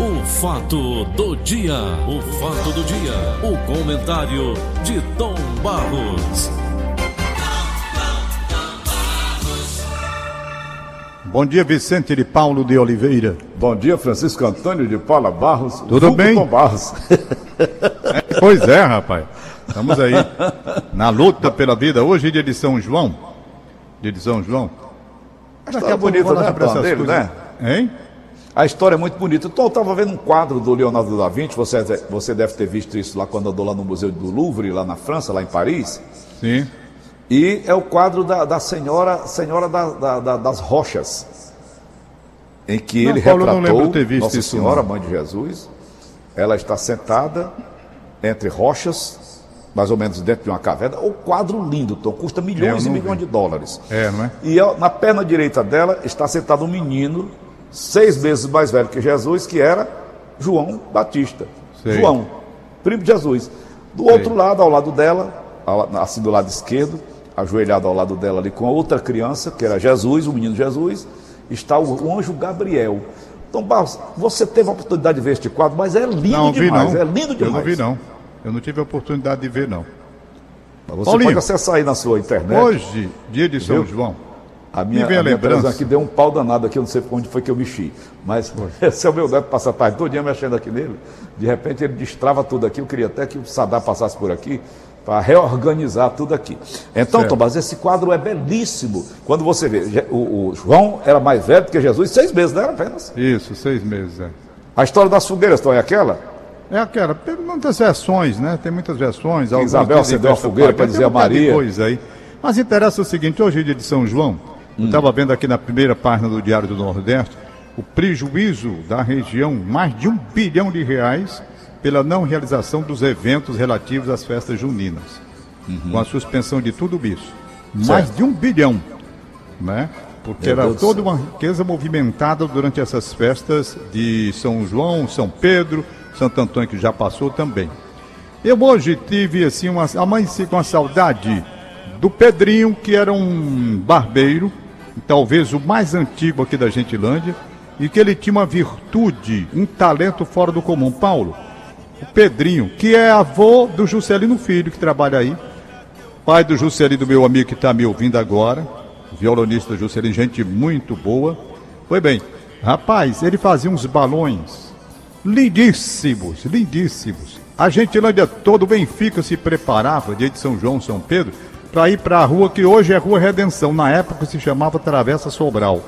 O fato do dia, o fato do dia, o comentário de Tom Barros. Bom dia, Vicente de Paulo de Oliveira. Bom dia, Francisco Antônio de Paula Barros. Tudo bem? Tom Barros. Pois é, rapaz. Estamos aí na luta pela vida. Hoje é dia de São João. Dia de São João. Daqui a pouco falar né, dele, coisas. né? Hein? A história é muito bonita. Então, eu estava vendo um quadro do Leonardo da Vinci, você, você deve ter visto isso lá quando andou lá no Museu do Louvre, lá na França, lá em Paris. Sim. E é o quadro da, da senhora, senhora da- da- da- das rochas, em que Não, ele Paulo, retratou ter visto Nossa isso, Senhora, não. Mãe de Jesus. Ela está sentada entre rochas, mais ou menos dentro de uma caverna. O quadro lindo, Tom, custa milhões e milhões vi. de dólares. É, não é? E na perna direita dela está sentado um menino, seis meses mais velho que Jesus, que era João Batista. Sei. João, primo de Jesus. Do outro lado, ao lado dela, assim do lado esquerdo, ajoelhado ao lado dela ali com a outra criança, que era Jesus, o menino Jesus, está o, anjo Gabriel. Então, Barros, você teve a oportunidade de ver este quadro, mas é lindo Não vi, demais, não. é lindo demais. Eu não vi, não. Eu não tive a oportunidade de ver, não. Você Paulinho, pode acessar aí na sua internet. Hoje, dia de São Viu? João. A minha, Me vem a a lembrança. aqui deu um pau danado aqui, eu não sei onde foi que eu mexi. Mas esse é o meu neto passa a tarde todo dia mexendo aqui nele. De repente ele destrava tudo aqui. Eu queria até que o Sadar passasse por aqui para reorganizar tudo aqui. Então, Certo. Tomás, esse quadro é belíssimo. Quando você vê, o, o João era mais velho do que Jesus, seis meses, não era apenas. Isso, seis meses, é. A história das fogueiras, Tom, é aquela? É aquela, tem muitas versões, né? Tem muitas versões. Isabel acendeu a fogueira para tem dizer a Maria. Coisa aí. Mas interessa o seguinte, hoje é dia de São João, eu estava vendo aqui na primeira página do Diário do Nordeste, o prejuízo da região, mais de um bilhão de reais, pela não realização dos eventos relativos às festas juninas. Com a suspensão de tudo isso. Mais Certo. de um bilhão, né? Porque Meu era Deus toda uma riqueza movimentada durante essas festas de São João, São Pedro, Santo Antônio, que já passou também. Eu hoje tive assim uma amanheci com a saudade do Pedrinho, que era um barbeiro, talvez o mais antigo aqui da Gentilândia, e que ele tinha uma virtude, um talento fora do comum. Paulo, o Pedrinho, que é avô do Juscelino Filho, que trabalha aí, pai do Juscelino, meu amigo que está me ouvindo agora, violonista Juscelino, gente muito boa. Foi bem, rapaz, ele fazia uns balões lindíssimos, lindíssimos. A Gentilândia toda, o Benfica se preparava, dia de São João, São Pedro, para ir para a rua que hoje é Rua Redenção, na época se chamava Travessa Sobral.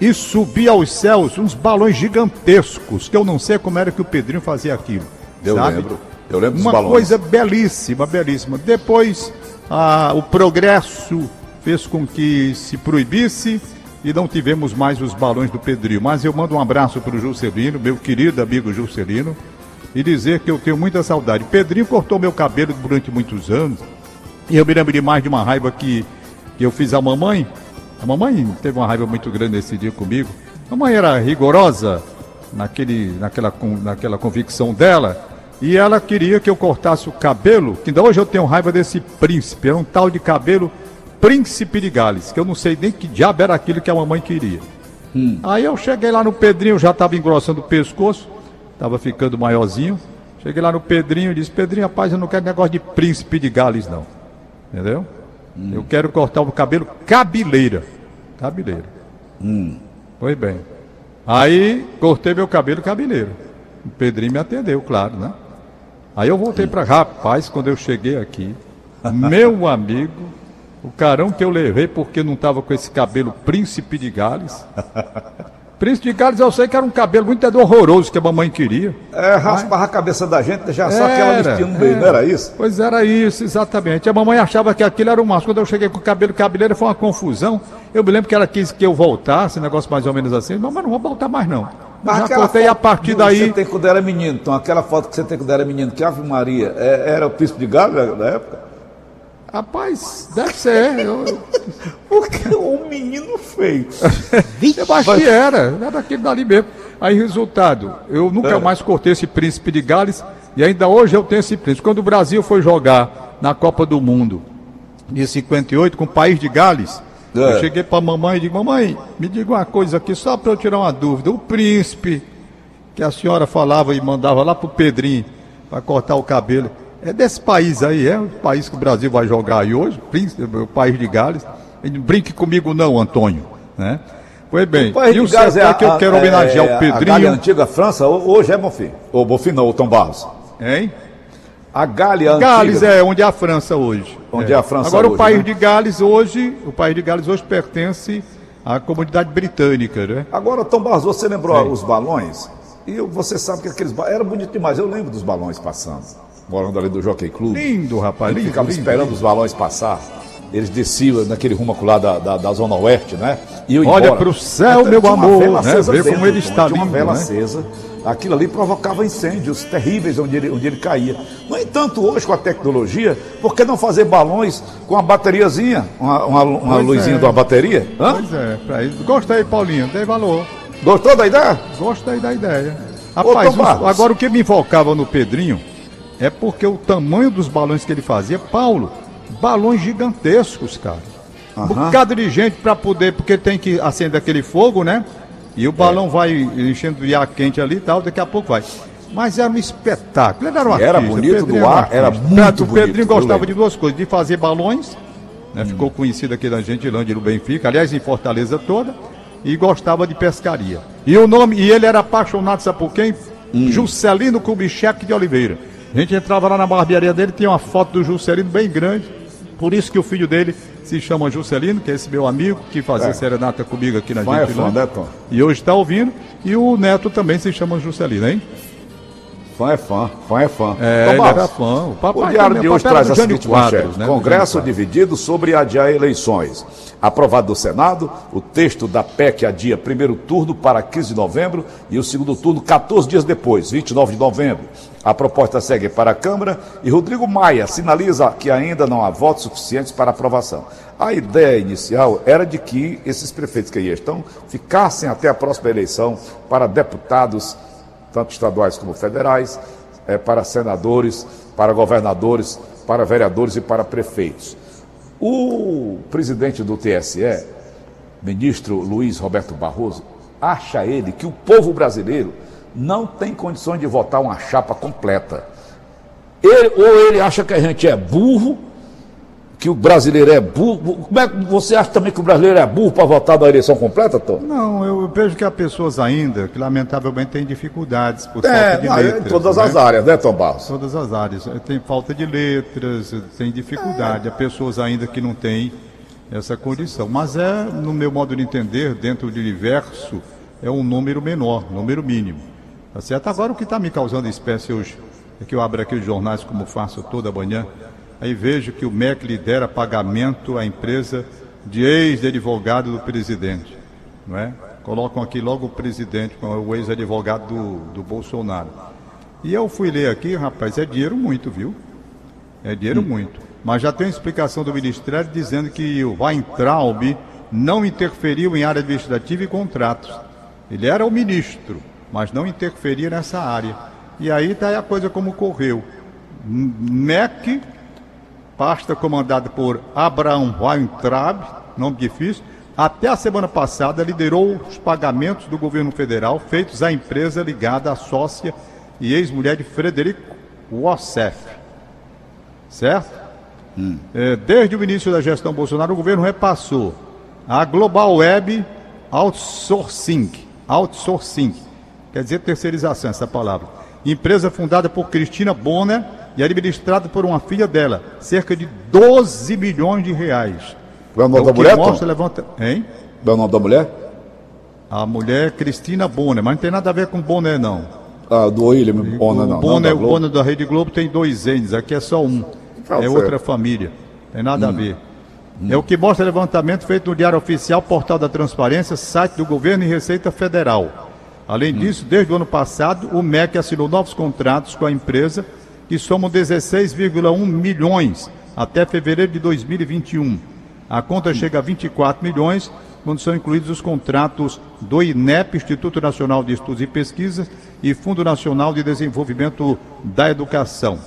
E subia aos céus uns balões gigantescos, que eu não sei como era que o Pedrinho fazia aquilo. Eu sabe? lembro. Eu lembro Uma balões. coisa belíssima, belíssima. Depois, ah, o progresso fez com que se proibisse e não tivemos mais os balões do Pedrinho. Mas eu mando um abraço para o Juscelino, meu querido amigo Juscelino, e dizer que eu tenho muita saudade. Pedrinho cortou meu cabelo durante muitos anos, e eu me lembro demais de uma raiva que, que eu fiz à mamãe. A mamãe teve uma raiva muito grande esse dia comigo. A mamãe era rigorosa naquele, naquela, naquela convicção dela. E ela queria que eu cortasse o cabelo, que ainda hoje eu tenho raiva desse príncipe. Era um tal de cabelo príncipe de Gales, que eu não sei nem que diabo era aquilo que a mamãe queria. Aí eu cheguei lá no Pedrinho, já estava engrossando o pescoço, estava ficando maiorzinho. Cheguei lá no Pedrinho e disse: Pedrinho, rapaz, eu não quero negócio de príncipe de Gales, não. Entendeu? Eu quero cortar o cabelo cabeleira. Cabeleira. Foi bem. Aí cortei meu cabelo cabeleiro. O Pedrinho me atendeu, claro, né? Aí eu voltei para rapaz, quando eu cheguei aqui, meu amigo, o carão que eu levei porque não estava com esse cabelo príncipe de Gales. Príncipe de Gales eu sei que era um cabelo muito horroroso que a mamãe queria. É, raspava a cabeça da gente, deixava só aquela listinha no meio, é. não era isso? Pois era isso, exatamente. A mamãe achava que aquilo era o máximo. Quando eu cheguei com o cabelo cabeleira, foi uma confusão. Eu me lembro que ela quis que eu voltasse, negócio mais ou menos assim. Mamãe, não vou voltar mais não. Já aquela cortei a partir que daí. Você tem quando era menino, então aquela foto que você tem quando era menino, que Ave Maria, é- era o príncipe de Galo na na época? Rapaz, deve ser. Eu, Porque o menino feio. eu acho que era. Era aquele dali mesmo. Aí, resultado, eu nunca É. mais cortei esse príncipe de Gales. E ainda hoje eu tenho esse príncipe. Quando o Brasil foi jogar na Copa do Mundo de 58 com o país de Gales, É. eu cheguei pra mamãe e digo, mamãe, me diga uma coisa aqui, só para eu tirar uma dúvida. O príncipe que a senhora falava e mandava lá pro Pedrinho para cortar o cabelo. É desse país aí, é o país que o Brasil vai jogar aí hoje, o país de Gales. Brinque comigo não, Antônio, né? Foi bem. O e o Gales é a, que eu quero é, homenagear é, o Pedrinho. A Galha antiga França, hoje é Bonfim. Ou Bonfim não, o Tom Barros. Hein? A Gália Gales é onde é a França hoje. Onde é, é a França Agora hoje, o país né? de Gales hoje, o país de Gales hoje pertence à comunidade britânica, né? Agora, Tom Barros, você lembrou os balões? E você sabe que aqueles balões. Era bonito demais, eu lembro dos balões passando. Morando ali do Jockey Club. Lindo, rapaz. Lindo, ficava lindo, esperando lindo. os balões passar. Eles desciam naquele rumo lá da, da, da Zona Oeste, né? E eu Olha embora. pro céu, Então, meu amor, vela né? acesa Vê como ele está tinha uma lindo, vela né? acesa. Aquilo ali provocava incêndios terríveis onde ele, onde ele caía. No entanto, hoje com a tecnologia, por que não fazer balões com uma bateriazinha? Uma, uma, uma luzinha é. de uma bateria? Hã? Pois é, pra isso. Gostei, Paulinho, dei valor. Gostou da ideia? Gostei da ideia. Ô, Rapaz, Barros. os- agora o que me invocava no Pedrinho é porque o tamanho dos balões que ele fazia, Paulo, balões gigantescos, cara. Um Aham. bocado de gente para poder, porque tem que acender aquele fogo, né? E o balão É. vai enchendo de ar quente ali e tal, daqui a pouco vai. Mas era um espetáculo, ele era um E era artista, bonito Pedrinho um ar, era artista. muito O bonito, Pedrinho eu gostava de duas coisas, de fazer balões, né? ficou conhecido aqui na Gentilândia no Benfica, aliás, em Fortaleza toda, e gostava de pescaria. E o nome, e ele era apaixonado, sabe por quem? Juscelino Kubitschek de Oliveira. A gente entrava lá na barbearia dele, tinha uma foto do Juscelino bem grande, por isso que o filho dele se chama Juscelino, que é esse meu amigo, que fazia É. serenata comigo aqui na Fã é fã, né, Tom? E hoje está ouvindo, e o neto também se chama Juscelino, hein? Fã é fã, fã é fã. É, Tom ele era fã. O papai O diário também, de hoje traz a seguinte Quadros, né, Congresso dividido sobre adiar eleições. Aprovado do Senado, o texto da PEC adia primeiro turno para 15 de novembro e o segundo turno 14 dias depois, 29 de novembro. A proposta segue para a Câmara e Rodrigo Maia sinaliza que ainda não há votos suficientes para aprovação. A ideia inicial era de que esses prefeitos que aí estão ficassem até a próxima eleição para deputados, tanto estaduais como federais, eh, para senadores, para governadores, para vereadores e para prefeitos. O presidente do TSE, ministro Luiz Roberto Barroso, acha ele que o povo brasileiro não tem condições de votar uma chapa completa. Ele- ou ele acha que a gente é burro, que o brasileiro é burro. Como é que você acha também que o brasileiro é burro para votar na eleição completa, Tom? Não, eu vejo que há pessoas ainda que lamentavelmente têm dificuldades por É, falta de não, letras. em todas né? as áreas, né, Tom Barros? Todas as áreas. Tem falta de letras, tem dificuldade. Há pessoas ainda que não têm essa condição. Mas é, no meu modo de entender, dentro do universo, é um número menor, número mínimo. Tá certo? Agora o que está me causando espécie hoje é que eu abro aqui os jornais como faço toda manhã, aí vejo que o MEC lidera pagamento à empresa de ex-advogado do presidente. Não é? Colocam aqui logo o presidente, o ex-advogado do, do Bolsonaro. E eu fui ler aqui, rapaz, é dinheiro muito, viu? É dinheiro muito. Mas já tem explicação do Ministério dizendo que o Weintraub não interferiu em área administrativa e contratos. Ele era o ministro, mas não interferia nessa área. E aí está a coisa como correu. MEC, pasta comandada por Abraham Weintraub, nome difícil, até a semana passada liderou os pagamentos do governo federal feitos à empresa ligada à sócia e ex-mulher de Frederico Wassef. Certo? É, desde o início da gestão Bolsonaro, o governo repassou a Global Web Outsourcing. Outsourcing. Quer dizer terceirização, essa palavra. Empresa fundada por Cristina Bonner e administrada por uma filha dela. Cerca de 12 milhões de reais. Qual é o nome É da mulher, mostra, levanta... Hein? Qual é o nome da mulher? A mulher é Cristina Bonner, mas não tem nada a ver com Bonner, não. Ah, do William Bonner, o não. Bonner, não, o. Bonner da Rede Globo tem dois N's, aqui é só um. Tá é outra família. Tem nada Hum. a ver. É o que mostra levantamento feito no Diário Oficial, Portal da Transparência, site do Governo e Receita Federal. Além Hum. disso, desde o ano passado, o MEC assinou novos contratos com a empresa que somam 16,1 milhões até fevereiro de 2021. A conta chega a 24 milhões quando são incluídos os contratos do INEP, Instituto Nacional de Estudos e Pesquisas, e Fundo Nacional de Desenvolvimento da Educação.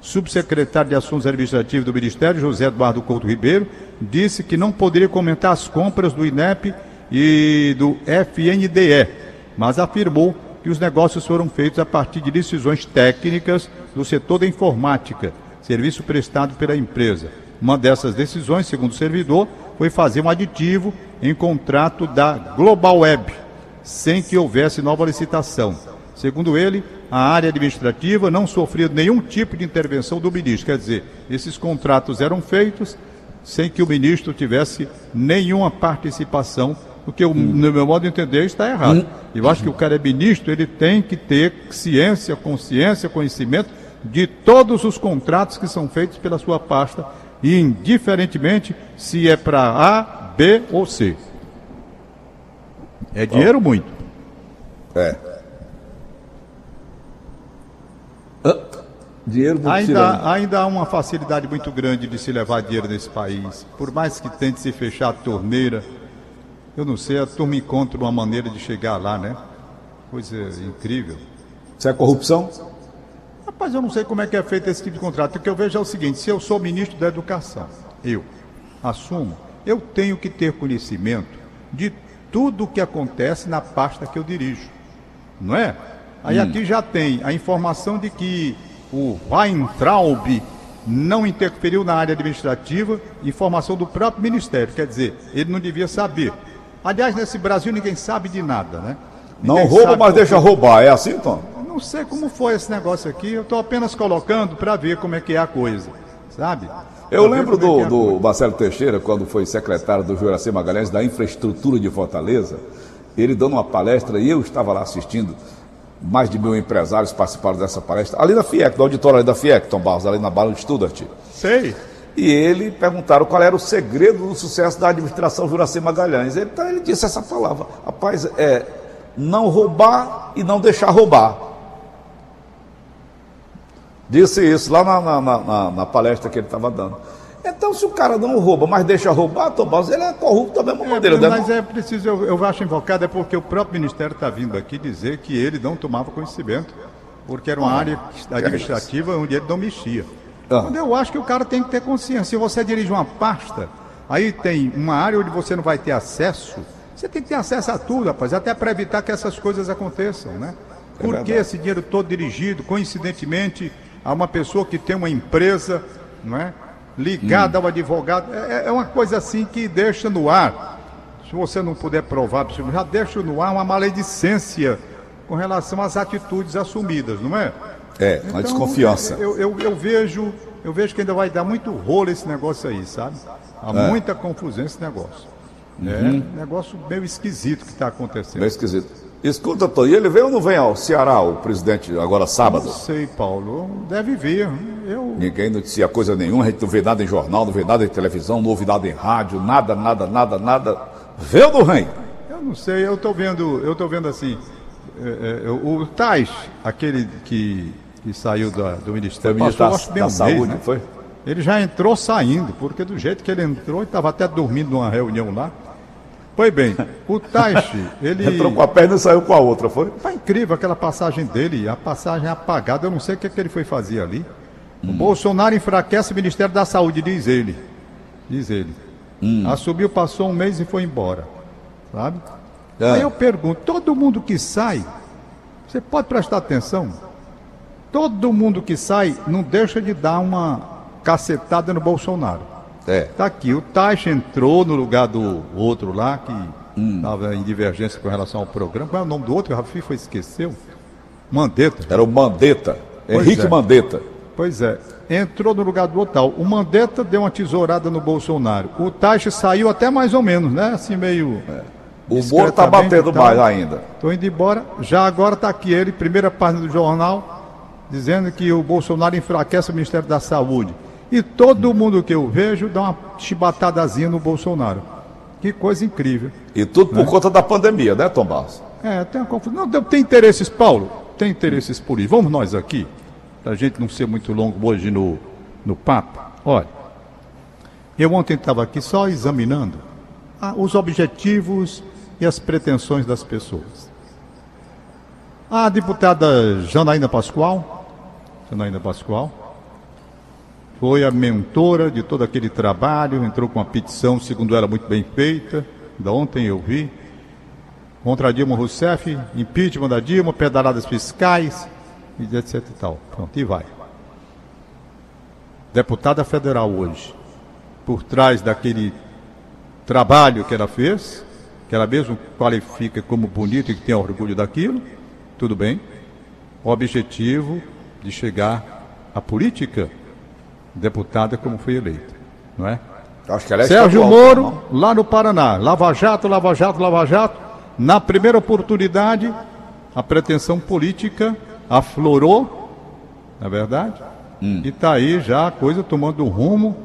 Subsecretário de Assuntos Administrativos do Ministério, José Eduardo Couto Ribeiro, disse que não poderia comentar as compras do INEP e do FNDE, mas afirmou que os negócios foram feitos a partir de decisões técnicas do setor da informática, serviço prestado pela empresa. Uma dessas decisões, segundo o servidor, foi fazer um aditivo em contrato da Global Web, sem que houvesse nova licitação. Segundo ele, a área administrativa não sofria nenhum tipo de intervenção do ministro. Quer dizer, esses contratos eram feitos sem que o ministro tivesse nenhuma participação, o que, eu, no meu modo de entender, está errado. Eu acho que o cara é ministro, ele tem que ter ciência, consciência, conhecimento de todos os contratos que são feitos pela sua pasta, indiferentemente se é para A, B ou C. É dinheiro muito. É. Dinheiro do Ainda, ainda há uma facilidade muito grande de se levar dinheiro nesse país. Por mais que tente se fechar a torneira, eu não sei, a turma encontra uma maneira de chegar lá, né? Coisa incrível. Isso é corrupção? Rapaz, eu não sei como é que é feito esse tipo de contrato. O que eu vejo é o seguinte: se eu sou ministro da Educação, eu assumo, eu tenho que ter conhecimento de tudo o que acontece na pasta que eu dirijo. Não é? Aí Hum. aqui já tem a informação de que o Weintraub não interferiu na área administrativa, informação do próprio Ministério. Quer dizer, ele não devia saber. Aliás, nesse Brasil ninguém sabe de nada, né? Não Ninguém rouba, sabe mas deixa roubar. É assim, Tom? não sei como foi esse negócio aqui, eu estou apenas colocando para ver como é que é a coisa, sabe? Eu Pra lembro é do, é do coisa. Marcelo Teixeira, quando foi secretário do Juraci Magalhães da Infraestrutura de Fortaleza, ele dando uma palestra e eu estava lá assistindo. Mais de mil empresários participaram dessa palestra, ali na FIEC, do auditório ali da FIEC, Tom Barros, ali na Bala de Studart. Sei. E ele perguntaram qual era o segredo do sucesso da administração Juraci Magalhães. Ele, então ele disse essa palavra: rapaz, é não roubar e não deixar roubar. Disse isso lá na, na- na- na- palestra que ele estava dando. Então, se o cara não rouba, mas deixa roubar, Tom Barros, ele é corrupto da mesma maneira, né? mas é preciso, eu, eu acho invocado, é porque o próprio Ministério está vindo aqui dizer que ele não tomava conhecimento, porque era uma área administrativa onde ele não mexia. Ah. Quando eu acho que o cara tem que ter consciência. Se você dirige uma pasta, aí tem uma área onde você não vai ter acesso, você tem que ter acesso a tudo, rapaz, até para evitar que essas coisas aconteçam, né? É Por que esse dinheiro todo dirigido, coincidentemente, a uma pessoa que tem uma empresa, não é? Ligada ao advogado. É, é uma coisa assim que deixa no ar. Se você não puder provar, já deixa no ar uma maledicência com relação às atitudes assumidas, não é? É, uma desconfiança. Eu, eu, eu vejo, eu vejo que ainda vai dar muito rolo esse negócio aí, sabe? Há É. muita confusão esse negócio. É um negócio meio esquisito que está acontecendo. Meio esquisito. Escuta, Tom, e ele vem ou não vem ao Ceará, o presidente, agora sábado? Não sei, Paulo. Deve vir. Eu, Ninguém noticia coisa nenhuma, a gente não vê nada em jornal, não vê nada em televisão, não ouve nada em rádio, nada, nada, nada, nada. Vê ou não vem? eu não sei, eu estou vendo, eu tô vendo assim. é, é, o Tais, aquele que, que saiu do Foi Ministério, ministro passou, da, acho da um Saúde, mês, né? foi? Ele já entrou saindo, porque do jeito que ele entrou, ele estava até dormindo numa reunião lá. Pois bem, o Taishi, ele. Entrou com a perna e saiu com a outra, foi? Tá incrível aquela passagem dele, a passagem apagada, eu não sei o que, é que ele foi fazer ali. Hum. O Bolsonaro enfraquece o Ministério da Saúde, diz ele. Diz ele. Hum. Assumiu, passou um mês e foi embora. Sabe? É. Aí eu pergunto, todo mundo que sai, você pode prestar atenção? Todo mundo que sai não deixa de dar uma cacetada no Bolsonaro. É. Tá aqui, o Taixa entrou no lugar do outro lá, que Hum. estava em divergência com relação ao programa. Qual é o nome do outro? O Rafi foi esqueceu? Mandetta. Era o Mandetta, Pois Henrique é. Mandetta. Pois é, entrou no lugar do outro tal. O Mandetta deu uma tesourada no Bolsonaro. O Taixa saiu até mais ou menos, né? Assim meio. O Moro tá discretamente batendo mais ainda. Tô indo embora. Já agora está aqui ele, primeira página do jornal, dizendo que o Bolsonaro enfraquece o Ministério da Saúde. E todo mundo que eu vejo dá uma chibatadazinha no Bolsonaro. Que coisa incrível. E tudo por conta da pandemia, né, Tom Barros? É, tem uma confusão. Não, tem interesses, Paulo? Tem interesses políticos. Vamos nós aqui, para a gente não ser muito longo hoje no, no papo. Olha, eu ontem estava aqui só examinando ah, os objetivos e as pretensões das pessoas. A deputada Janaína Pascoal, Janaína Pascoal, foi a mentora de todo aquele trabalho, entrou com uma petição, segundo ela, muito bem feita, da ontem eu vi, contra Dilma Rousseff, impeachment da Dilma, pedaladas fiscais, etc e tal. Pronto, e vai. Deputada federal hoje, por trás daquele trabalho que ela fez, que ela mesmo qualifica como bonito e que tem orgulho daquilo, tudo bem. O objetivo de chegar à política, deputada como foi eleita, não é? Acho que ela é Sérgio Moro, lá no Paraná, Lava Jato, Lava Jato, Lava Jato. Na primeira oportunidade, a pretensão política aflorou, na é verdade, e está aí já a coisa tomando um rumo,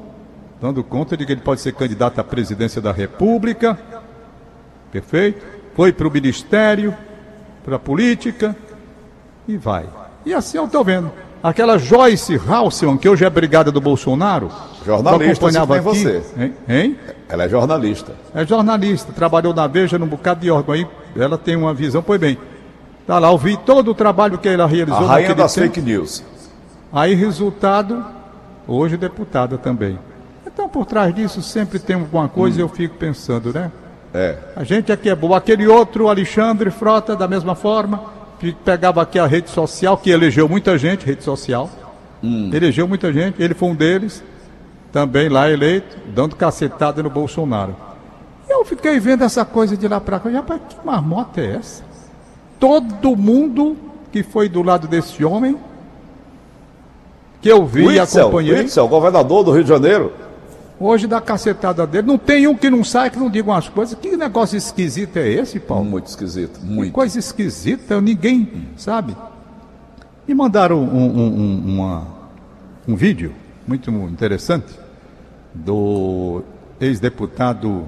dando conta de que ele pode ser candidato à presidência da República, perfeito? Foi para o Ministério, para a política, e vai. E assim eu estou vendo. Aquela Joyce Halseman, que hoje é brigada do Bolsonaro, Jornalista, eu acompanhava aqui. você. Hein? hein? Ela é jornalista. É jornalista, trabalhou na Veja num bocado de órgão aí, ela tem uma visão, pois bem. Tá lá, ouvi todo o trabalho que ela realizou A rainha das tempo. fake news. Aí, resultado, hoje deputada também. Então, por trás disso, sempre tem alguma coisa e eu fico pensando, né? É. A gente aqui é bom. Aquele outro, Alexandre Frota, da mesma forma, pegava aqui a rede social, que elegeu muita gente, rede social. Elegeu muita gente, ele foi um deles, também lá eleito, dando cacetada no Bolsonaro. Eu fiquei vendo essa coisa de lá pra cá. Rapaz, que marmota é essa? Todo mundo que foi do lado desse homem, que eu vi e acompanhei, o governador do Rio de Janeiro. Hoje dá cacetada dele. Não tem um que não sai, que não diga umas coisas. Que negócio esquisito é esse, Paulo? Muito esquisito, Que muito. coisa esquisita, ninguém sabe. Me mandaram um, um, um, uma- um vídeo muito interessante do ex-deputado.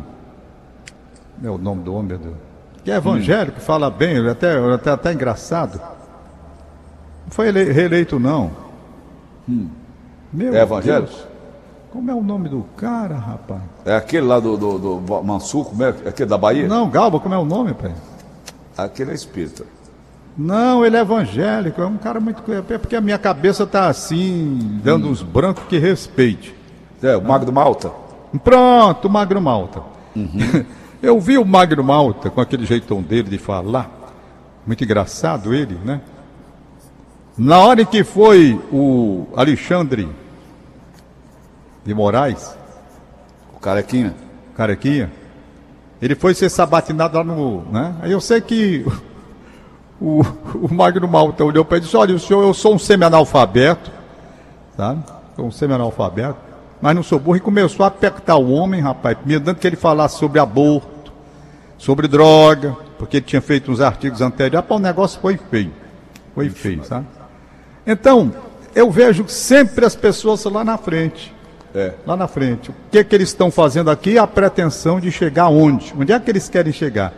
É o nome do homem, meu Deus. Que é evangélico, que fala bem, ele até, até, até engraçado. Não foi ele- reeleito, não. Meu É evangélico? Deus. Como é o nome do cara, rapaz? É aquele lá do, do, do Mansur, como é? Aquele da Bahia? Não, Galba, como é o nome, pai? Aquele é espírita. Não, ele é evangélico, é um cara muito. É porque a minha cabeça tá assim, dando uns brancos que respeite. É, o Magno Malta. Pronto, o Magro Malta. Eu vi o Magro Malta com aquele jeitão dele de falar, muito engraçado ele, né? Na hora em que foi o Alexandre de Moraes, O Carequinha. carequinha, ele foi ser sabatinado lá no. Né? Aí eu sei que o, o Magno Malta olhou para ele e disse: Olha, o senhor, eu sou um semi-analfabeto, sabe? Sou um semi-analfabeto, mas não sou burro. E começou a apertar o homem, rapaz, dando que ele falasse sobre aborto, sobre droga, porque ele tinha feito uns artigos anteriores. Rapaz, o negócio foi feio. Foi feio, sabe? Então, eu vejo sempre as pessoas lá na frente É. lá na frente. O que, que eles estão fazendo aqui? A pretensão de chegar onde? Onde é que eles querem chegar?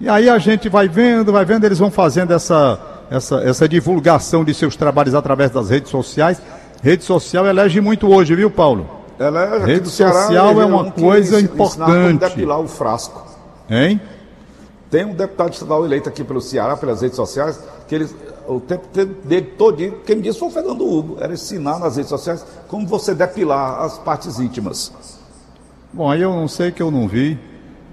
E aí a gente vai vendo, vai vendo, eles vão fazendo essa, essa, essa divulgação de seus trabalhos através das redes sociais. Rede social elege muito hoje, viu, Paulo? Ela é Rede social é uma um coisa como importante. depilar o frasco. Hein? Tem um deputado estadual eleito aqui pelo Ceará, pelas redes sociais, que ele, o tempo dele todinho, quem me disse foi o Fernando Hugo, era ensinar nas redes sociais como você depilar as partes íntimas. Bom, aí eu não sei que eu não vi,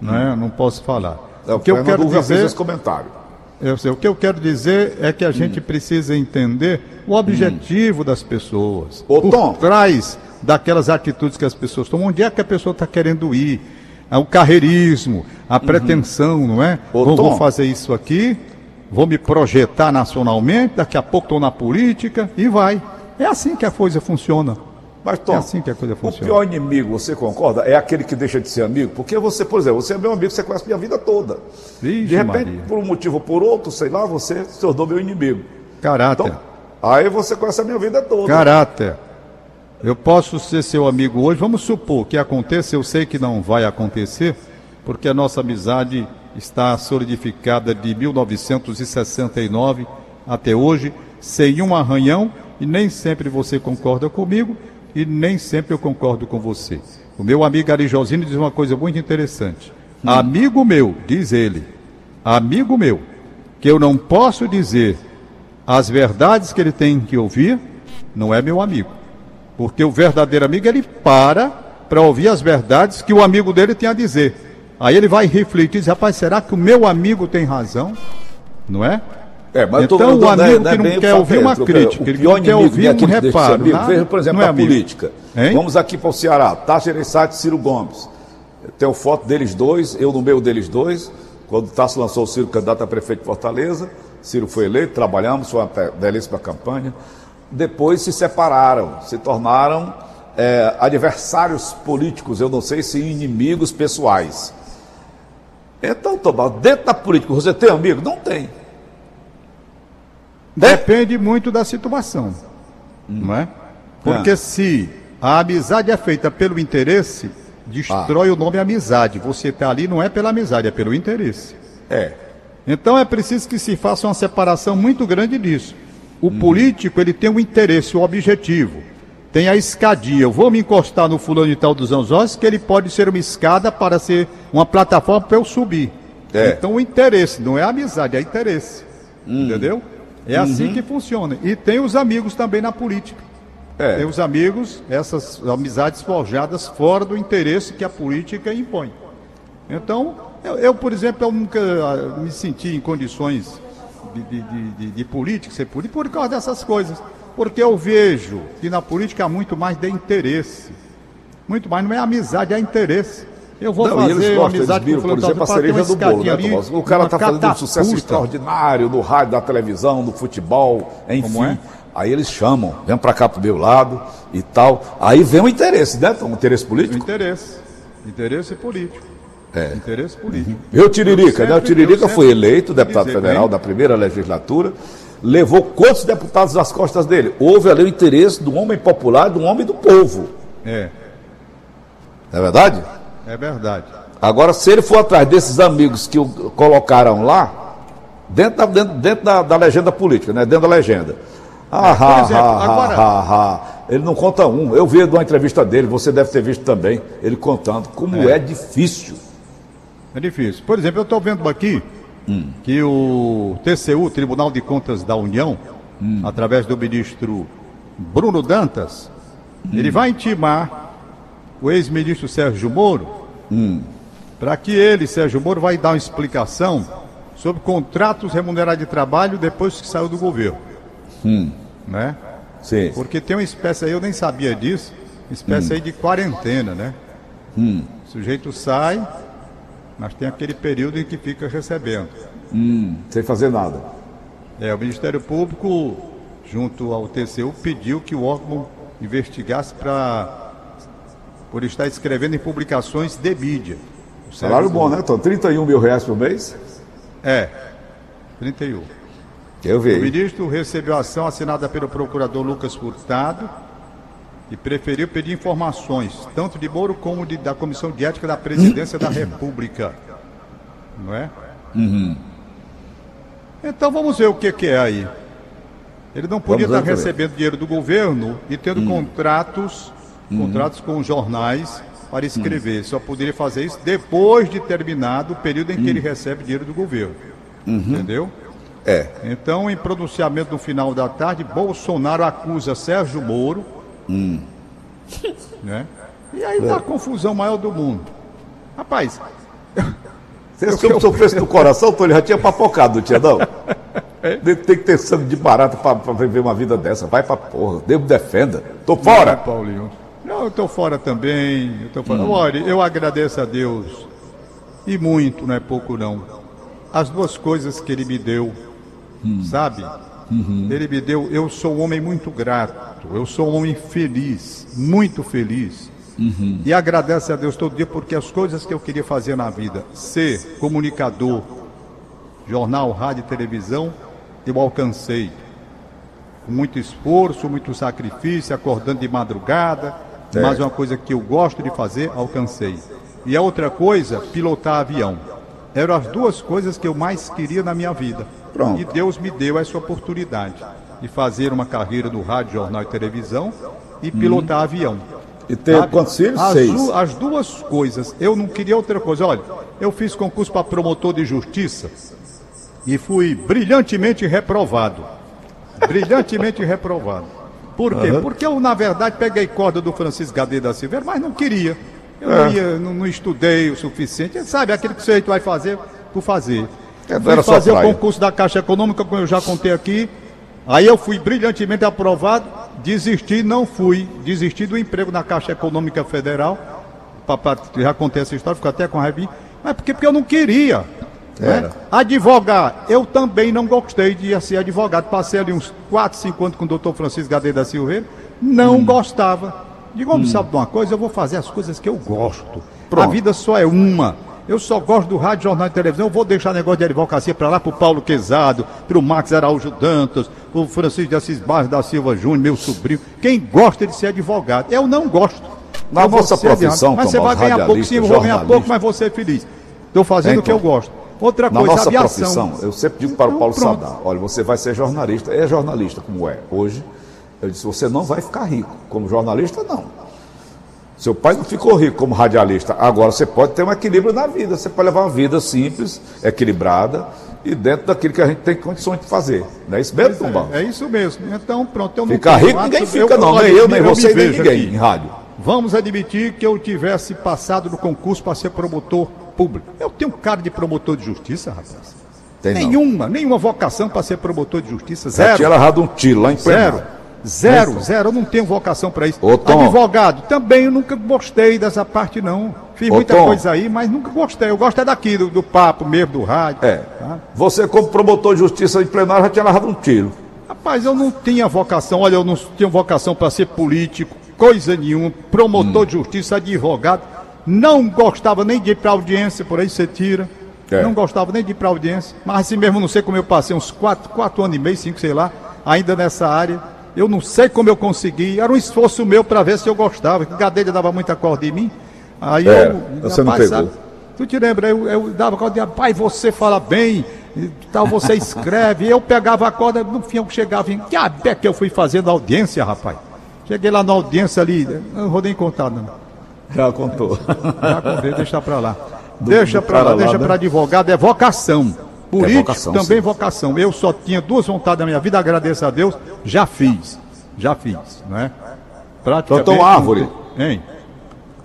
né? não posso falar. É, o que eu Fernando quero Hugo já fez dizer esse comentário. Eu sei, o que eu quero dizer é que a gente precisa entender o objetivo das pessoas. Ô, por Tom. trás daquelas atitudes que as pessoas tomam. Onde é que a pessoa está querendo ir? É o carreirismo, a pretensão, não é? Ô, vou, vou fazer isso aqui, vou me projetar nacionalmente, daqui a pouco estou na política e vai. É assim que a coisa funciona. Mas, Tom, É assim que a coisa o funciona. pior inimigo, você concorda, é aquele que deixa de ser amigo? Porque você, por exemplo, você é meu amigo, você conhece minha vida toda. Vixe, de repente, Maria. por um motivo ou por outro, sei lá, você se tornou meu inimigo. Caráter. Então, aí você conhece a minha vida toda. Caráter. Eu posso ser seu amigo hoje, vamos supor que aconteça, eu sei que não vai acontecer, porque a nossa amizade está solidificada de 1969 até hoje, sem um arranhão, e nem sempre você concorda comigo, e nem sempre eu concordo com você. O meu amigo Ari Josino diz uma coisa muito interessante. Amigo meu, diz ele, amigo meu, que eu não posso dizer as verdades que ele tem que ouvir, não é meu amigo. Porque o verdadeiro amigo, ele para para ouvir as verdades que o amigo dele tem a dizer. Aí ele vai refletir e diz, rapaz, será que o meu amigo tem razão? Não é? É, mas então, tô, o amigo não que não quer ouvir uma crítica, ele não quer ouvir um reparo. Amigo, Veja, por exemplo, não é a política. Hein? Vamos aqui para o Ceará. Tasso Gereissati e Ciro Gomes. Tem foto deles dois, eu no meio deles dois. Quando Tasso lançou o Ciro candidato a prefeito de Fortaleza, Ciro foi eleito, trabalhamos, foi uma belíssima campanha. Depois se separaram, se tornaram é, adversários políticos, eu não sei se inimigos pessoais. Então, Tobal, dentro da política, você tem amigo? Não tem. Depende muito da situação, não é? Porque É. se a amizade é feita pelo interesse, destrói o nome amizade. Você está ali não é pela amizade, é pelo interesse. É. Então é preciso que se faça uma separação muito grande disso. O político ele tem um interesse, um objetivo. Tem a escadia. Eu vou me encostar no fulano de tal dos anzóis, que ele pode ser uma escada para ser uma plataforma para eu subir. É. Então o interesse, não é amizade, é interesse. Entendeu? É assim que funciona. E tem os amigos também na política. É. Tem os amigos, essas amizades forjadas fora do interesse que a política impõe. Então, eu, eu, por exemplo, eu nunca ah, me senti em condições de, de, de, de, de política, ser político, por causa dessas coisas. Porque eu vejo que na política há muito mais de interesse. Muito mais, não é amizade, é interesse. Eu vou Não, eles fazer uma gostam, eles amizade viram, com por exemplo, a cereja do bolo, né, ali? O cara está fazendo um sucesso extraordinário no rádio, na televisão, no futebol, enfim. É? Aí eles chamam, vem para cá pro meu lado e tal. Aí vem o interesse, né, Tom? O interesse político? Interesse. Interesse político. É. Interesse político. E o Tiririca, Eu né? O sempre- Tiririca eu foi sempre eleito deputado dizer, federal bem. da primeira legislatura, levou quantos deputados às costas dele? Houve ali o interesse do homem popular, do homem do povo. É, Não é verdade? é verdade. Agora, se ele for atrás desses amigos que o colocaram lá, dentro da, dentro, dentro da, da legenda política, né? Dentro da legenda. Ah, É, por exemplo, ha, agora- ha, ha. Ele não conta um. Eu vi de uma entrevista dele, você deve ter visto também, ele contando como é, difícil. É difícil. Por exemplo, eu estou vendo aqui que o TCU, Tribunal de Contas da União, através do ministro Bruno Dantas, ele vai intimar o ex-ministro Sérgio Moro para que ele, Sérgio Moro, vai dar uma explicação sobre contratos remunerados de trabalho depois que saiu do governo. Né? Sim. Porque tem uma espécie aí, eu nem sabia disso, espécie aí de quarentena, né? O sujeito sai, mas tem aquele período em que fica recebendo. Sem fazer nada. É, o Ministério Público, junto ao TCU, pediu que o órgão investigasse para por estar escrevendo em publicações de mídia. O Salário bom, né, Tom? 31 mil reais por mês? É, 31. Eu O vi. ministro recebeu a ação assinada pelo procurador Lucas Furtado e preferiu pedir informações, tanto de Moro como de- da Comissão de Ética da Presidência da República. Não é? Então vamos ver o que, que é aí. Ele não podia Vamos estar recebendo dinheiro do governo e tendo contratos, contratos com jornais para escrever. Só poderia fazer isso depois de terminado o período em que ele recebe dinheiro do governo. Entendeu? É. Então, em pronunciamento no final da tarde, Bolsonaro acusa Sérgio Moro. Né? E aí dá a confusão maior do mundo. Rapaz, se eu sofresse do coração, ele já tinha papocado, não tinha não? Tem que ter sangue de barato pra, pra viver uma vida dessa. Vai pra porra. Deus me defenda. Tô Não, fora. Paulinho. Não, eu estou fora também. Eu tô fora. Olha, eu agradeço a Deus. E muito, não é pouco não. As duas coisas que ele me deu, sabe? Ele me deu, eu sou um homem muito grato, eu sou um homem feliz, muito feliz. E agradeço a Deus todo dia porque as coisas que eu queria fazer na vida, ser comunicador, jornal, rádio e televisão, eu alcancei com muito esforço, muito sacrifício, acordando de madrugada. É. Mas uma coisa que eu gosto de fazer, alcancei. E a outra coisa, pilotar avião. Eram as duas coisas que eu mais queria na minha vida. Pronto. E Deus me deu essa oportunidade de fazer uma carreira no rádio, jornal e televisão e pilotar avião. E tem Sabe? quantos filhos? As, Seis. as duas coisas. Eu não queria outra coisa. Olha, eu fiz concurso para promotor de justiça e fui brilhantemente reprovado. Brilhantemente reprovado. Por quê? Porque eu, na verdade, peguei corda do Francisco Gadeira da Silveira, mas não queria. Eu não, ia, não, não estudei o suficiente. Sabe, aquilo que você vai fazer por fazer. É, Fui fazer o concurso da Caixa Econômica, como eu já contei aqui. Aí eu fui brilhantemente aprovado, desisti, não fui. Desisti do emprego na Caixa Econômica Federal. Papai, já contei essa história, fico até com raiva. Mas porque, porque eu não queria. né? Era. Advogar, eu também não gostei de ser advogado. Passei ali uns 4, 5 anos com o doutor Francisco Gadeira da Silveira, não Hum. gostava. Digo, homem, sabe de uma coisa? Eu vou fazer as coisas que eu gosto. A Pronto. vida só é uma. Eu só gosto do rádio, jornal e televisão. Eu vou deixar negócio de advocacia para lá, pro Paulo Quezado, pro Max Araújo Dantas, pro Francisco de Assis Barros da Silva Júnior, meu sobrinho. Quem gosta de ser advogado? Eu não gosto. Na Eu ser profissão, advogado. Mas você vai ganhar pouco, sim, eu vou ganhar pouco, mas vou ser feliz. Estou fazendo o que eu Então, gosto. Outra Na coisa, nossa aviação. profissão, eu sempre digo para o Então, Paulo pronto. Sadar, olha, você vai ser jornalista, é jornalista como é hoje. Eu disse, você não vai ficar rico. Como jornalista, não. Seu pai não ficou rico como radialista. Agora você pode ter um equilíbrio na vida. Você pode levar uma vida simples, equilibrada e dentro daquilo que a gente tem condições de fazer. Não é isso mesmo, Tumbal? É, é isso mesmo. Então, pronto. Eu não Ficar tenho rico ninguém fica, não. olha, Nem eu, nem você, nem ninguém aqui. em rádio. Vamos admitir que eu tivesse passado no concurso para ser promotor público. Eu tenho cara de promotor de justiça, rapaz. Tem não. nenhuma, nenhuma vocação para ser promotor de justiça. Já Zero. tinha errado um tiro lá em Zero. Zero, zero. Eu não tenho vocação para isso. Ô, Tom. Advogado, também eu nunca gostei dessa parte, não. Fiz Ô, muita Tom. coisa aí, mas nunca gostei. Eu gosto é daqui, do, do papo mesmo, do rádio. É. tá? Você, como promotor de justiça em plenário, já tinha errado um tiro. Rapaz, eu não tinha vocação, olha, eu não tinha vocação para ser político, coisa nenhuma, promotor de justiça, advogado. Não gostava nem de ir para audiência, por aí você tira. É. Não gostava nem de ir para audiência. Mas assim mesmo, não sei como eu passei uns quatro, quatro anos e meio, cinco, sei lá, ainda nessa área. Eu não sei como eu consegui. Era um esforço meu para ver se eu gostava. que Gadelha dava muita corda em mim. Aí Era. eu. Você não pegou. Tu te lembra? Eu, eu dava corda, pai, você fala bem, tal, você escreve. eu pegava a corda, no fim eu chegava em. Que até que eu fui fazendo audiência, rapaz? Cheguei lá na audiência ali, não vou nem contar, não. Já contou. Já contei, deixa pra lá. Do- deixa do pra lá, lá, deixa né? pra advogado, é vocação. Político vocação, também sim. vocação. Eu só tinha duas vontades na minha vida, agradeço a Deus, já fiz. Já fiz, né? Plantou uma árvore? Hein?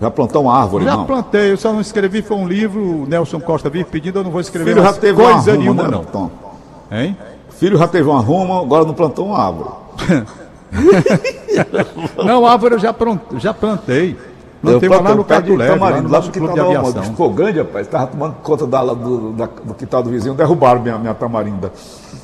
Já plantou uma árvore, Já não? plantei, eu só não escrevi, foi um livro, o Nelson Costa vive pedindo, eu não vou escrever Filho já teve uma coisa arruma, nenhuma, né, não. Tom? Hein? Filho já teve uma ruma, agora não plantou uma árvore. Não, árvore eu já, já plantei. Eu Plantei uma lá no pé de Cato Leve, lá no nosso no clube de aviação. ficou grande, rapaz. Estava tomando conta da, do, da- do quintal do vizinho, derrubaram minha, minha tamarinda.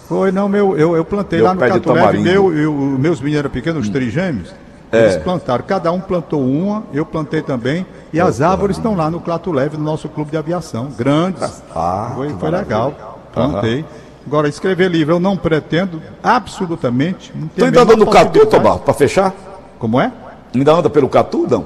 Foi, não, meu, eu, eu plantei Meu lá no Cato Leve, meu, eu, os meus meninos eram pequenos, os trigêmeos, É. eles plantaram, cada um plantou uma, eu plantei também, e as árvores estão lá no Clato Leve, no nosso clube de aviação, grandes. Ah, foi que foi maravilha. legal, plantei. Agora, escrever livro eu não pretendo, absolutamente. Não Tu ainda anda no Catu. Tomar, para fechar? Como é? Ainda anda pelo Catu, não?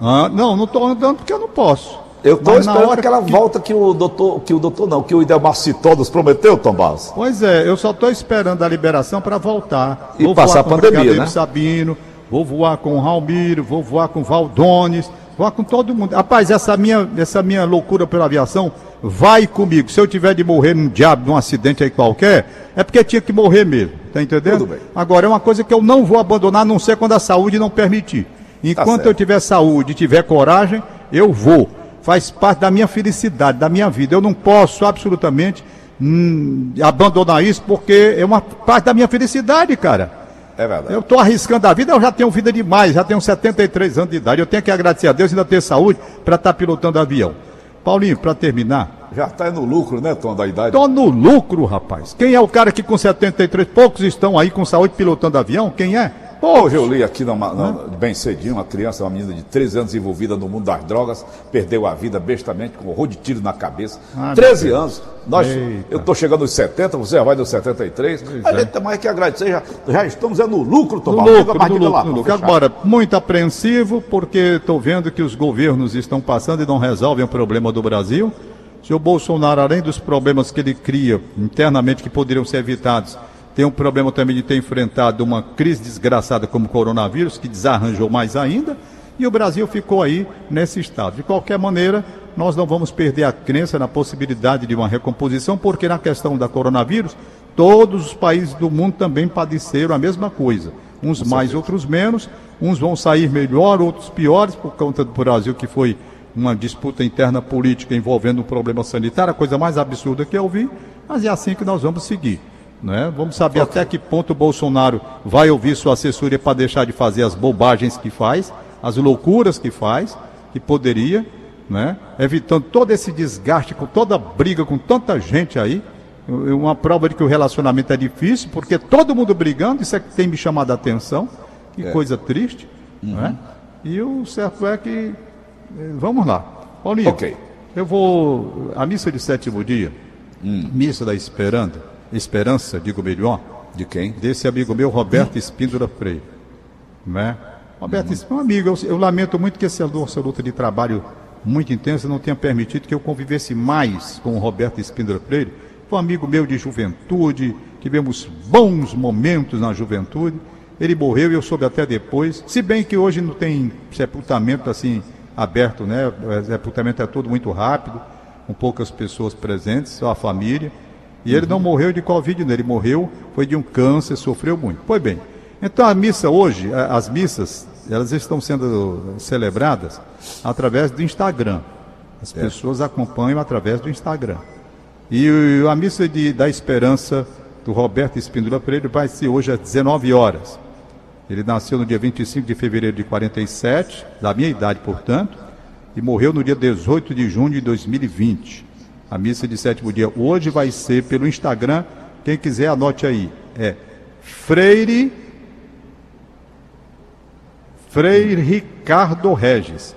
Ah, não, não estou andando porque eu não posso. Eu estou esperando aquela que- volta que o doutor, que o doutor não, que o Idelmar Citó nos prometeu, Tom Barros. Pois é, eu só estou esperando a liberação para voltar. E passar a com o pandemia, né? Sabino, vou voar com o Raulmiro, vou voar com o Valdones, vou voar com todo mundo. Rapaz, essa minha, essa minha loucura pela aviação vai comigo. Se eu tiver de morrer num diabo, num acidente aí qualquer, é porque tinha que morrer mesmo. Tá entendendo? Tudo bem. Agora, é uma coisa que eu não vou abandonar, a não ser quando a saúde não permitir. Enquanto Tá eu tiver saúde e tiver coragem, eu vou. Faz parte da minha felicidade, da minha vida. Eu não posso absolutamente hum, abandonar isso porque é uma parte da minha felicidade, cara. É verdade. Eu estou arriscando a vida, eu já tenho vida demais, já tenho 73 anos de idade. Eu tenho que agradecer a Deus e ainda ter saúde para estar pilotando avião. Paulinho, para terminar, Já está no lucro, né, Tom, da idade? tô no lucro, rapaz. Quem é o cara que com 73, poucos estão aí com saúde pilotando avião? Quem é? Hoje eu li aqui, numa- na- bem cedinho, uma criança, uma menina de 13 anos envolvida no mundo das drogas, perdeu a vida bestamente com um horror de tiro na cabeça. Ah, 13 meu anos. Nós, Eita. eu estou chegando aos 70, você já vai nos 73. a é. gente tem mais que agradecer, já, já estamos é no lucro, Tom No lucro, no lucro, lá, no lucro. Agora, muito apreensivo, porque estou vendo que os governos estão passando e não resolvem o problema do Brasil. Se o Bolsonaro, além dos problemas que ele cria internamente que poderiam ser evitados, tem um problema também de ter enfrentado uma crise desgraçada como o coronavírus, que desarranjou mais ainda, e o Brasil ficou aí nesse estado. De qualquer maneira, nós não vamos perder a crença na possibilidade de uma recomposição, porque na questão da coronavírus, todos os países do mundo também padeceram a mesma coisa. Uns mais, outros menos. Uns vão sair melhor, outros piores, por conta do Brasil que foi uma disputa interna política envolvendo um problema sanitário, a coisa mais absurda que eu vi, mas é assim que nós vamos seguir. Né? Vamos saber até que ponto o Bolsonaro vai ouvir sua assessoria para deixar de fazer as bobagens que faz, as loucuras que faz, que poderia, né? evitando todo esse desgaste, com toda briga, com tanta gente aí. Uma prova de que o relacionamento é difícil, porque todo mundo brigando, isso é que tem me chamado a atenção. Que é. coisa triste. Uhum. Né? E o certo é que. Eh, vamos lá. Paulinho, okay. eu vou. A missa de sétimo dia, hum. missa da Esperança, Esperança, digo melhor. De quem? Desse amigo meu, Roberto hum. Espíndola Freire. Né? Roberto, uhum. um amigo, eu, eu, lamento muito que essa luta de trabalho muito intensa não tenha permitido que eu convivesse mais com o Roberto Espíndola Freire. Foi um amigo meu de juventude, tivemos bons momentos na juventude. Ele morreu e eu soube até depois. Se bem que hoje não tem sepultamento assim aberto, né? O sepultamento é todo muito rápido, com poucas pessoas presentes, só a família. E ele não morreu de Covid, né? ele morreu, foi de um câncer, sofreu muito. Pois bem, então a missa hoje, as missas, elas estão sendo celebradas através do Instagram. As é. pessoas acompanham através do Instagram. E a missa de, da esperança do Roberto Espíndola Pereira vai ser hoje às 19 horas. Ele nasceu no dia 25 de fevereiro de 47, da minha idade, portanto, e morreu no dia 18 de junho de 2020. A missa de sétimo dia hoje vai ser pelo Instagram. Quem quiser, anote aí. É Freire. Frei Ricardo Regis.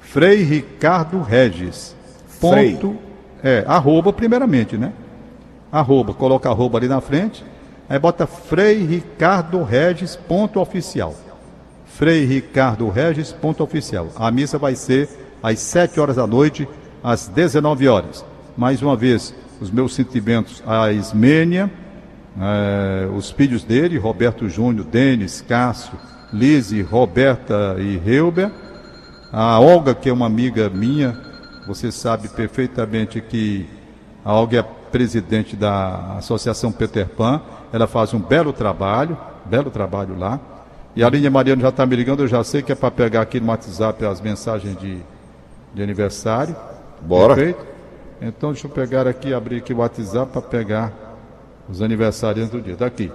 Frei Ricardo Regis. Ponto. Frei. É, arroba primeiramente, né? Arroba, coloca arroba ali na frente. Aí bota Frei Ricardo Regis, ponto oficial. Frei Ricardo Regis, ponto oficial. A missa vai ser às 7 horas da noite, às 19 horas. Mais uma vez, os meus sentimentos à Ismênia, eh, os filhos dele, Roberto Júnior, Denis, Cássio, Lise, Roberta e Reuber. A Olga, que é uma amiga minha, você sabe perfeitamente que a Olga é presidente da Associação Peter Pan ela faz um belo trabalho, belo trabalho lá. E a linha Mariana já está me ligando, eu já sei que é para pegar aqui no WhatsApp as mensagens de, de aniversário. Bora. Perfeito? Então deixa eu pegar aqui, abrir aqui o WhatsApp para pegar os aniversários do dia. Está aqui.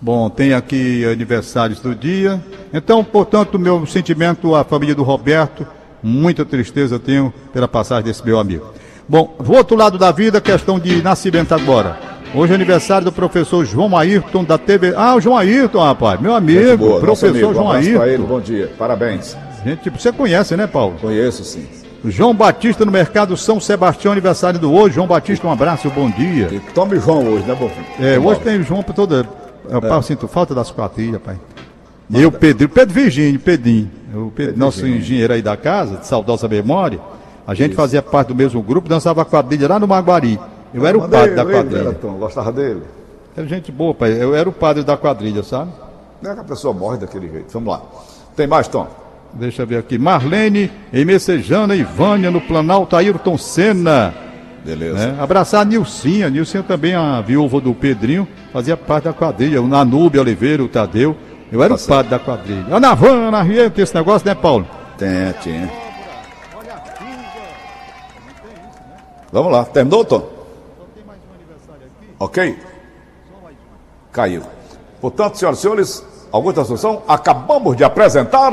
Bom, tem aqui aniversários do dia. Então, portanto, meu sentimento à família do Roberto, muita tristeza tenho pela passagem desse meu amigo. Bom, do outro lado da vida, questão de nascimento agora. Hoje é aniversário do professor João Ayrton da TV. Ah, o João Ayrton, rapaz, meu amigo, boa, professor amigo. João um Ayrton. Ele, bom dia, parabéns. Gente, você conhece, né, Paulo? Conheço, sim. João Batista no Mercado São Sebastião, aniversário do hoje. João Batista, um abraço, bom dia. E tome João hoje, né, bom? É, hoje tem João para toda. Eu é. sinto falta das quadrilhas, pai. E eu, Pedro, Pedro Virgínio, Pedrinho, o Pedro, nosso Virgínio. engenheiro aí da casa, de saudosa memória, a gente Isso. fazia parte do mesmo grupo, dançava quadrilha lá no Maguari. Eu era o padre da quadrilha. Tom, gostava dele? Era gente boa, pai. Eu era o padre da quadrilha, sabe? Não é que a pessoa morre daquele jeito. Vamos lá. Tem mais, Tom? Deixa eu ver aqui. Marlene, em Messejana e Vânia, no Planalto, Ayrton Senna. Beleza. Né? Abraçar a Nilcinha. Nilcinha também, a viúva do Pedrinho, fazia parte da quadrilha. O Nanube Oliveira, o Tadeu. Eu era tá o certo. padre da quadrilha. Ana Van, Ana Rieta, esse negócio, né, Paulo? Tem, tinha. Vamos lá. Terminou, Tom? Ok? Caiu. Portanto, senhoras e senhores, alguma instrução? Acabamos de apresentar.